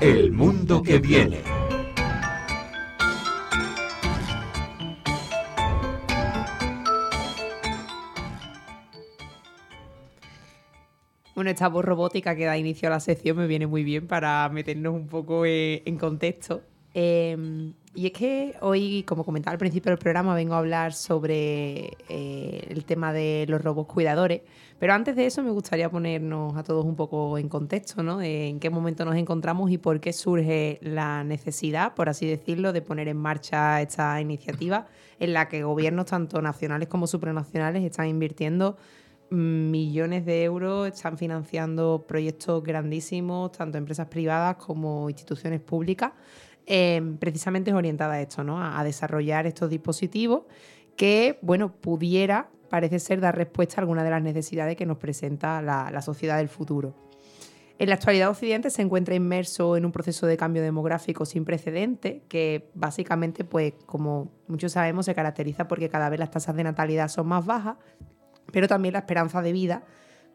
El mundo que viene. Bueno, esta robótica que da inicio a la sección me viene muy bien para meternos un poco eh, en contexto. Em, y es que hoy, como comentaba al principio del programa, vengo a hablar sobre eh, el tema de los robots cuidadores. Pero antes de eso me gustaría ponernos a todos un poco en contexto, ¿no? En qué momento nos encontramos y por qué surge la necesidad, por así decirlo, de poner en marcha esta iniciativa en la que gobiernos tanto nacionales como supranacionales están invirtiendo millones de euros, están financiando proyectos grandísimos, tanto empresas privadas como instituciones públicas, em, precisamente es orientada a esto, ¿no? A, desarrollar estos dispositivos que, bueno, pudiera, parece ser, dar respuesta a algunas de las necesidades que nos presenta la, la sociedad del futuro. En la actualidad Occidente se encuentra inmerso en un proceso de cambio demográfico sin precedente que básicamente, pues como muchos sabemos, se caracteriza porque cada vez las tasas de natalidad son más bajas, pero también la esperanza de vida,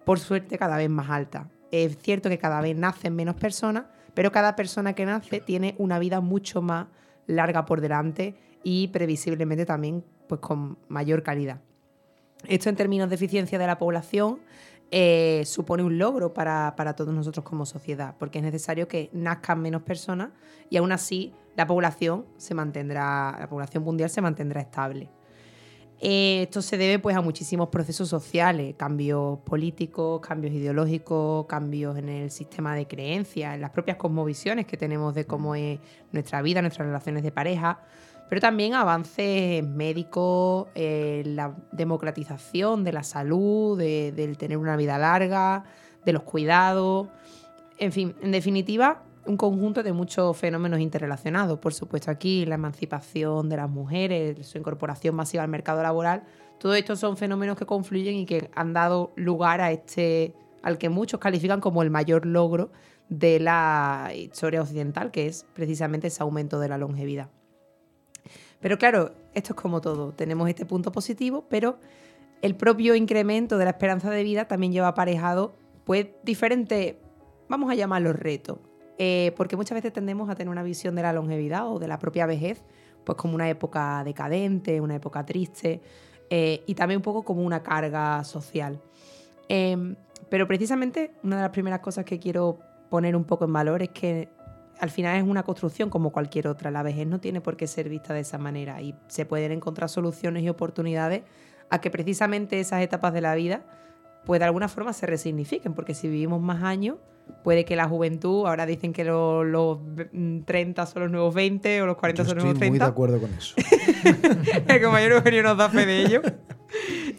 por suerte, cada vez más alta. Es cierto que cada vez nacen menos personas, pero cada persona que nace tiene una vida mucho más larga por delante y previsiblemente también pues, con mayor calidad. Esto en términos de eficiencia de la población eh, supone un logro para, para, todos nosotros como sociedad, porque es necesario que nazcan menos personas y aún así la población se mantendrá, la población mundial se mantendrá estable. Eh, esto se debe pues, a muchísimos procesos sociales, cambios políticos, cambios ideológicos, cambios en el sistema de creencias, en las propias cosmovisiones que tenemos de cómo es nuestra vida, nuestras relaciones de pareja, pero también avances médicos, eh, la democratización de la salud, del tener una vida larga, de los cuidados, en fin, en definitiva, un conjunto de muchos fenómenos interrelacionados. Por supuesto, aquí la emancipación de las mujeres, su incorporación masiva al mercado laboral, todo esto son fenómenos que confluyen y que han dado lugar a este, al que muchos califican como el mayor logro de la historia occidental, que es precisamente ese aumento de la longevidad. Pero claro, esto es como todo, tenemos este punto positivo, pero el propio incremento de la esperanza de vida también lleva aparejado pues diferentes, vamos a llamarlos retos. Eh, porque muchas veces tendemos a tener una visión de la longevidad o de la propia vejez, pues como una época decadente, una época triste eh, y también un poco como una carga social. Em, pero precisamente una de las primeras cosas que quiero poner un poco en valor es que al final es una construcción como cualquier otra. La vejez no tiene por qué ser vista de esa manera y se pueden encontrar soluciones y oportunidades a que precisamente esas etapas de la vida pues de alguna forma se resignifiquen, porque si vivimos más años, puede que la juventud, ahora dicen que los, 30 son los nuevos 20 o los 40 son los nuevos 30. Estoy muy de acuerdo con eso. El compañero Eugenio nos da fe de ello.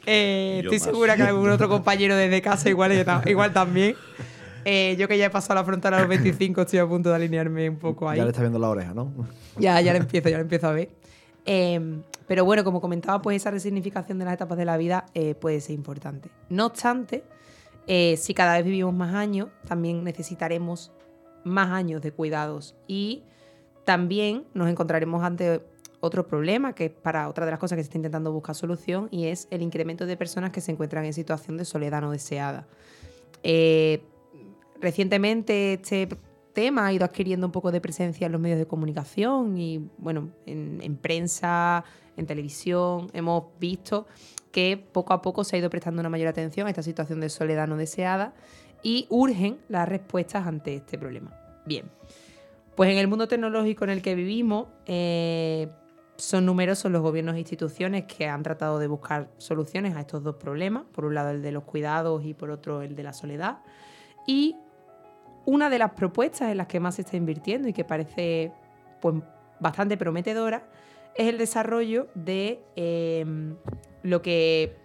Eh, estoy segura que algún otro compañero desde casa igual, igual también. Eh, yo que ya he pasado la frontera a los 25, estoy a punto de alinearme un poco ahí. Ya le está viendo la oreja, ¿no? Ya, ya le empiezo, ya le empiezo a ver. Em, pero bueno, como comentaba, pues esa resignificación de las etapas de la vida eh, puede ser importante. No obstante, eh, si cada vez vivimos más años, también necesitaremos más años de cuidados y también nos encontraremos ante otro problema, que es para otra de las cosas que se está intentando buscar solución, y es el incremento de personas que se encuentran en situación de soledad no deseada. Eh, recientemente este tema ha ido adquiriendo un poco de presencia en los medios de comunicación y, bueno, en, prensa, en televisión. Hemos visto que poco a poco se ha ido prestando una mayor atención a esta situación de soledad no deseada y urgen las respuestas ante este problema. Bien, pues en el mundo tecnológico en el que vivimos, eh, son numerosos los gobiernos e instituciones que han tratado de buscar soluciones a estos dos problemas, por un lado el de los cuidados y por otro el de la soledad. Y una de las propuestas en las que más se está invirtiendo y que parece pues, bastante prometedora es el desarrollo de em, lo que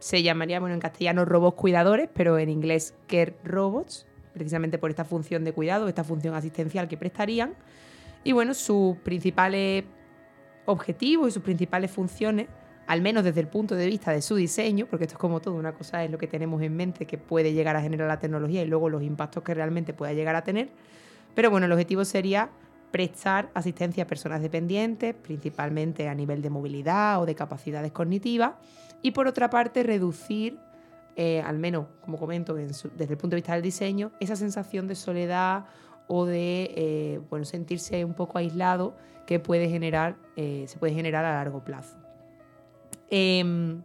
se llamaría, bueno, en castellano robots cuidadores, pero en inglés care robots, precisamente por esta función de cuidado, esta función asistencial que prestarían. Y bueno, sus principales objetivos y sus principales funciones al menos desde el punto de vista de su diseño, porque esto es como todo, una cosa es lo que tenemos en mente que puede llegar a generar la tecnología y luego los impactos que realmente pueda llegar a tener. Pero bueno, el objetivo sería prestar asistencia a personas dependientes, principalmente a nivel de movilidad o de capacidades cognitivas, y por otra parte reducir, eh, al menos como comento desde el punto de vista del diseño, esa sensación de soledad o de eh, bueno, sentirse un poco aislado que puede generar, eh, se puede generar a largo plazo. Em,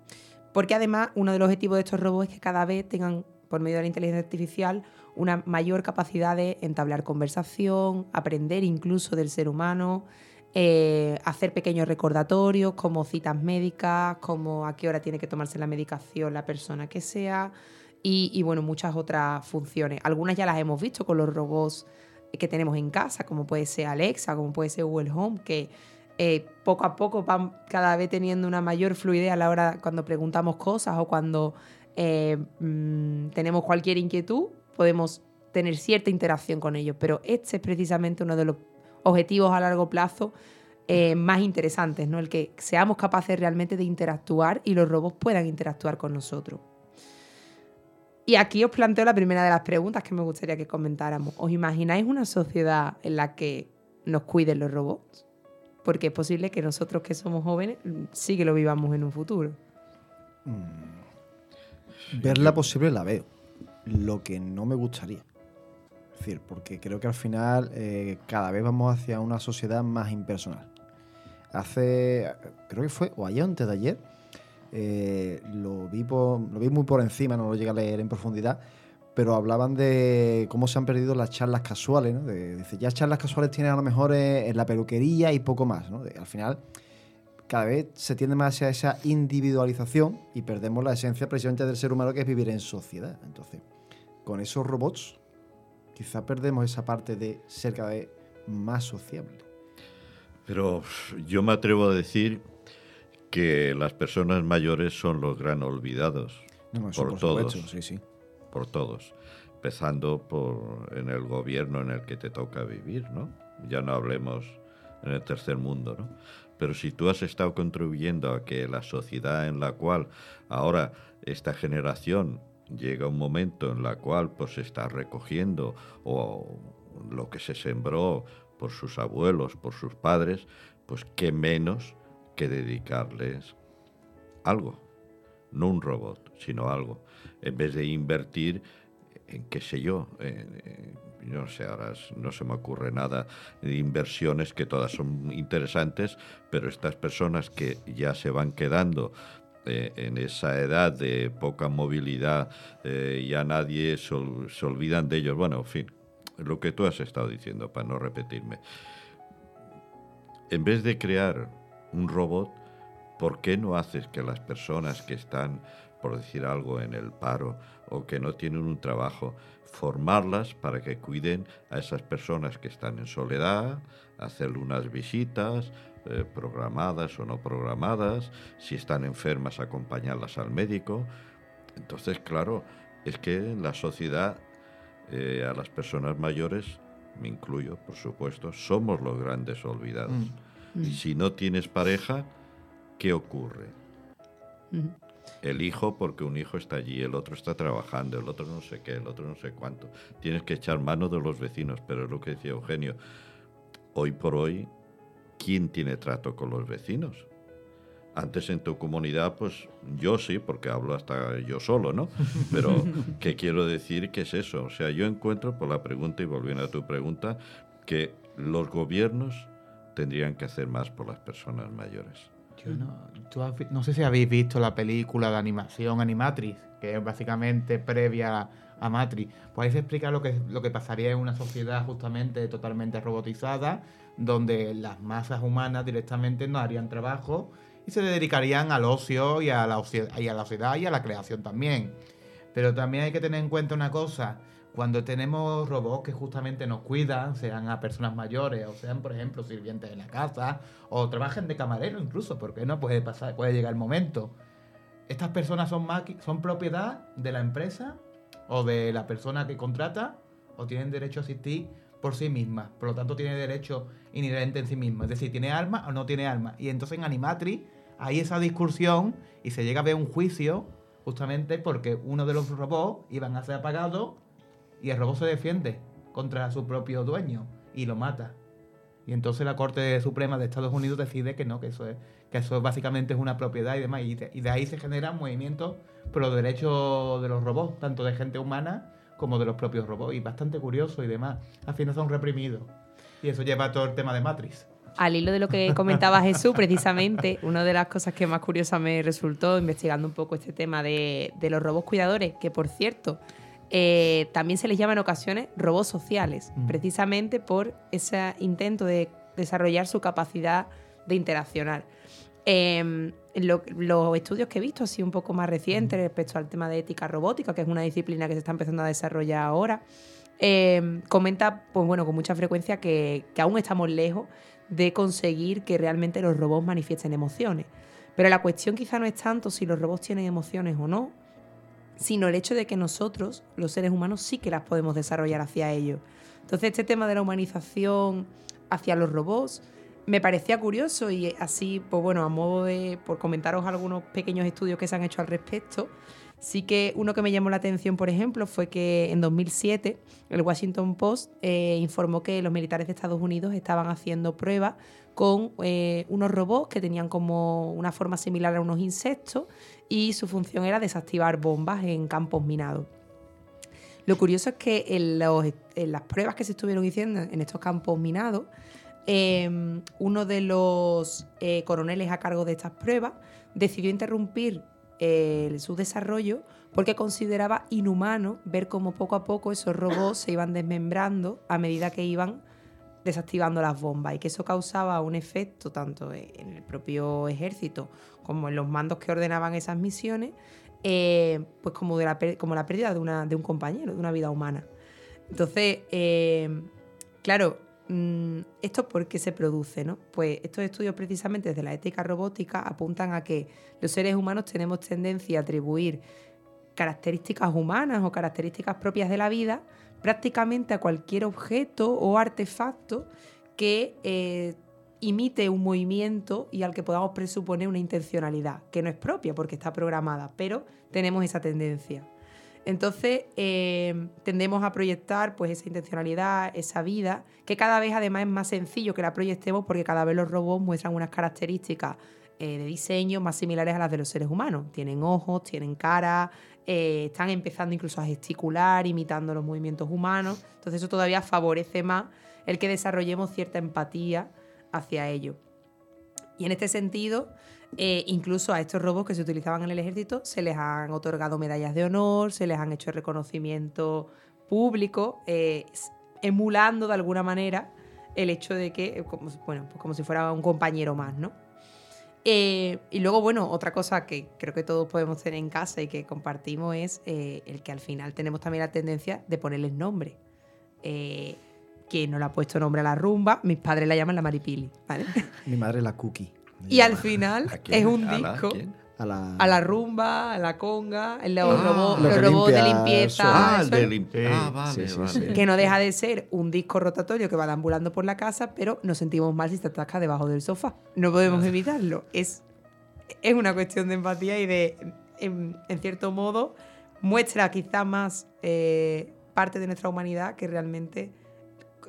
porque además uno de los objetivos de estos robots es que cada vez tengan, por medio de la inteligencia artificial, una mayor capacidad de entablar conversación, aprender incluso del ser humano, eh, hacer pequeños recordatorios como citas médicas, como a qué hora tiene que tomarse la medicación la persona que sea y, bueno, muchas otras funciones. Algunas ya las hemos visto con los robots que tenemos en casa, como puede ser Alexa, como puede ser Google Home, que eh, poco a poco van cada vez teniendo una mayor fluidez a la hora cuando preguntamos cosas o cuando eh, mm, tenemos cualquier inquietud, podemos tener cierta interacción con ellos. Pero este es precisamente uno de los objetivos a largo plazo eh, más interesantes, ¿no? El que seamos capaces realmente de interactuar y los robots puedan interactuar con nosotros. Y aquí os planteo la primera de las preguntas que me gustaría que comentáramos. ¿Os imagináis una sociedad en la que nos cuiden los robots? Porque es posible que nosotros que somos jóvenes sí que lo vivamos en un futuro. Mm. Verla posible la veo. Lo que no me gustaría decir, porque creo que al final eh, cada vez vamos hacia una sociedad más impersonal. Hace, creo que fue, o ayer antes de ayer, eh, lo, vi lo vi muy por encima, no lo llegué a leer en profundidad, pero hablaban de cómo se han perdido las charlas casuales, ¿no? dice, ya charlas casuales tienen a lo mejor eh, en la peluquería y poco más, ¿no? al final cada vez se tiende más hacia esa individualización y perdemos la esencia precisamente del ser humano que es vivir en sociedad. Entonces, con esos robots quizá perdemos esa parte de ser cada vez más sociable. Pero yo me atrevo a decir que las personas mayores son los gran olvidados por, todos. sí, sí. Por todos. Empezando por en el gobierno en el que te toca vivir, ¿no? Ya no hablemos en el tercer mundo, ¿no? Pero si tú has estado contribuyendo a que la sociedad en la cual ahora esta generación llega un momento en la cual pues se está recogiendo o lo que se sembró por sus abuelos, por sus padres, pues qué menos que dedicarles algo, no un robot, sino algo, en vez de invertir en qué sé yo, no sé, ahora no se me ocurre nada inversiones que todas son interesantes, pero estas personas que ya se van quedando eh, en esa edad de poca movilidad, eh, ya nadie se, olvidan de ellos. Bueno, en fin, lo que tú has estado diciendo, para no repetirme. En vez de crear un robot, ¿por qué no haces que las personas que están, por decir algo, en el paro o que no tienen un trabajo, formarlas para que cuiden a esas personas que están en soledad, hacerle unas visitas, eh, programadas o no programadas, si están enfermas, acompañarlas al médico. Entonces, claro, es que en la sociedad, eh, a las personas mayores, me incluyo, por supuesto, somos los grandes olvidados. Mm. Y mm. si no tienes pareja, ¿qué ocurre? Mm. El hijo, porque un hijo está allí, el otro está trabajando, el otro no sé qué, el otro no sé cuánto. Tienes que echar mano de los vecinos, pero es lo que decía Eugenio. Hoy por hoy ¿quién tiene trato con los vecinos? Antes en tu comunidad, pues yo sí, porque hablo hasta yo solo, ¿no? Pero, ¿qué quiero decir? ¿Qué es eso? O sea, yo encuentro, por la pregunta, y volviendo a tu pregunta, que los gobiernos tendrían que hacer más por las personas mayores. Yo no, no sé si habéis visto la película de animación Animatrix, que es básicamente previa a Matrix. ¿Podéis explicar lo que, lo que pasaría en una sociedad justamente totalmente robotizada donde las masas humanas directamente no harían trabajo y se dedicarían al ocio y a la, y a la sociedad y a la creación también. Pero también hay que tener en cuenta una cosa, cuando tenemos robots que justamente nos cuidan, sean a personas mayores o sean, por ejemplo, sirvientes de la casa o trabajen de camarero incluso, porque no puede pasar, puede llegar el momento. Estas personas son, son propiedad de la empresa o de la persona que contrata o tienen derecho a asistir por sí misma. Por lo tanto, tiene derecho inherente en sí misma. Es decir, tiene alma o no tiene alma. Y entonces en Animatri hay esa discusión y se llega a ver un juicio justamente porque uno de los robots iban a ser apagados y el robot se defiende contra su propio dueño y lo mata. Y entonces la Corte Suprema de Estados Unidos decide que no, que eso es, que eso básicamente es una propiedad y demás. Y de, ahí se generan movimientos por los derechos de los robots, tanto de gente humana como de los propios robots. Y bastante curioso y demás. Al final son reprimidos. Y eso lleva a todo el tema de Matrix. Al hilo de lo que comentaba Jesús, precisamente, una de las cosas que más curiosa me resultó investigando un poco este tema de, de los robots cuidadores, que por cierto, eh, también se les llama en ocasiones robots sociales, Mm. precisamente por ese intento de desarrollar su capacidad de interaccionar. Eh, lo- los estudios que he visto, así un poco más recientes, respecto al tema de ética robótica, que es una disciplina que se está empezando a desarrollar ahora, eh, comenta, pues bueno, con mucha frecuencia que, que aún estamos lejos de conseguir que realmente los robots manifiesten emociones. Pero la cuestión quizá no es tanto si los robots tienen emociones o no, sino el hecho de que nosotros, los seres humanos, sí que las podemos desarrollar hacia ellos. Entonces, este tema de la humanización hacia los robots me parecía curioso y así, pues bueno, a modo de, por comentaros algunos pequeños estudios que se han hecho al respecto, sí que uno que me llamó la atención, por ejemplo, fue que en 2007 el Washington Post eh, informó que los militares de Estados Unidos estaban haciendo pruebas con eh, unos robots que tenían como una forma similar a unos insectos y su función era desactivar bombas en campos minados. Lo curioso es que en, las pruebas que se estuvieron haciendo en estos campos minados, eh, uno de los eh, coroneles a cargo de estas pruebas decidió interrumpir su desarrollo porque consideraba inhumano ver cómo poco a poco esos robots se iban desmembrando a medida que iban desactivando las bombas y que eso causaba un efecto tanto en el propio ejército como en los mandos que ordenaban esas misiones, eh, pues como, la, como la pérdida de, una, de un compañero, de una vida humana. Entonces, eh, claro, ¿esto por qué se produce? No? Pues estos estudios precisamente desde la ética robótica apuntan a que los seres humanos tenemos tendencia a atribuir características humanas o características propias de la vida prácticamente a cualquier objeto o artefacto que eh, imite un movimiento y al que podamos presuponer una intencionalidad, que no es propia porque está programada, pero tenemos esa tendencia. Entonces eh, tendemos a proyectar pues esa intencionalidad, esa vida, que cada vez además es más sencillo que la proyectemos porque cada vez los robots muestran unas características eh, de diseño más similares a las de los seres humanos. Tienen ojos, tienen cara, eh, están empezando incluso a gesticular, imitando los movimientos humanos. Entonces eso todavía favorece más el que desarrollemos cierta empatía hacia ellos. Y en este sentido, eh, incluso a estos robots que se utilizaban en el ejército se les han otorgado medallas de honor, se les han hecho reconocimiento público, eh, emulando de alguna manera el hecho de que, eh, como, bueno, pues como si fuera un compañero más, ¿no? Y luego, bueno, otra cosa que creo que todos podemos tener en casa y que compartimos es el que al final tenemos también la tendencia de ponerles nombre. Eh, quien no le ha puesto nombre a la rumba, mis padres la llaman la maripili, ¿vale? Mi madre la cookie. Y al final es un ¿A la disco? A la, a la rumba, a la conga, los, Ah, robots, lo los robots de el limpieza. Ah, el de es- lim- Sí. Ah, vale, Sí, sí, vale. sí. que no deja de ser un disco rotatorio que va deambulando por la casa, pero nos sentimos mal si te atasca debajo del sofá. No podemos evitarlo. Es, es una cuestión de empatía y de, en, en cierto modo, muestra quizá más eh, parte de nuestra humanidad que realmente,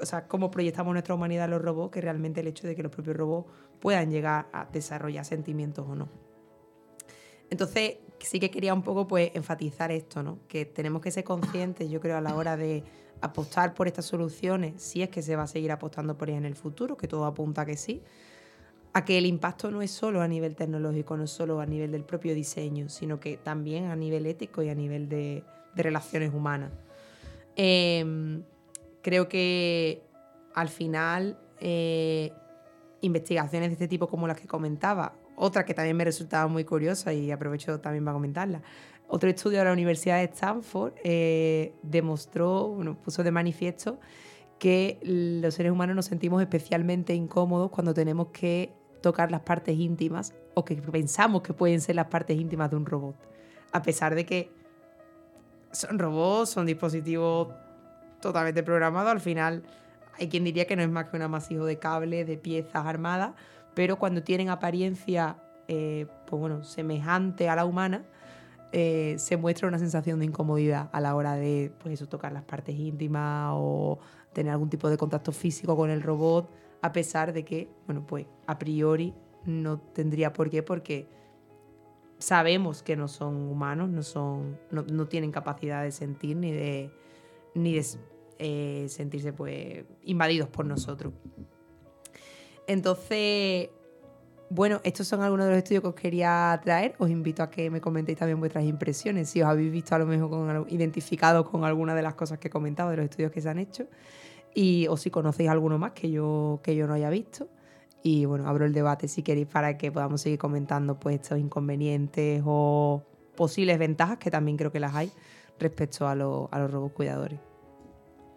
o sea, cómo proyectamos nuestra humanidad en los robots, que realmente el hecho de que los propios robots puedan llegar a desarrollar sentimientos o no. Entonces, sí que quería un poco pues enfatizar esto, ¿no? Que tenemos que ser conscientes, yo creo, a la hora de apostar por estas soluciones, si es que se va a seguir apostando por ellas en el futuro, que todo apunta a que sí, a que el impacto no es solo a nivel tecnológico, no es solo a nivel del propio diseño, sino que también a nivel ético y a nivel de, de relaciones humanas. Em, creo que al final eh, investigaciones de este tipo como las que comentaba, otra que también me resultaba muy curiosa y aprovecho también para comentarla. Otro estudio de la Universidad de Stanford eh, demostró, bueno, puso de manifiesto que los seres humanos nos sentimos especialmente incómodos cuando tenemos que tocar las partes íntimas o que pensamos que pueden ser las partes íntimas de un robot. A pesar de que son robots, son dispositivos totalmente programados, al final hay quien diría que no es más que un amasijo de cables, de piezas armadas, pero cuando tienen apariencia eh, pues bueno, semejante a la humana, eh, se muestra una sensación de incomodidad a la hora de pues tocar las partes íntimas o tener algún tipo de contacto físico con el robot, a pesar de que, bueno, pues a priori no tendría por qué, porque sabemos que no son humanos, no, son, no, no tienen capacidad de sentir ni de, ni de eh, sentirse pues invadidos por nosotros. Entonces, bueno, estos son algunos de los estudios que os quería traer. Os invito a que me comentéis también vuestras impresiones, si os habéis visto a lo mejor con, identificados con alguna de las cosas que he comentado, de los estudios que se han hecho, y o si conocéis alguno más que yo, que yo no haya visto. Y bueno, abro el debate si queréis para que podamos seguir comentando pues, estos inconvenientes o posibles ventajas, que también creo que las hay, respecto a, a los robos cuidadores.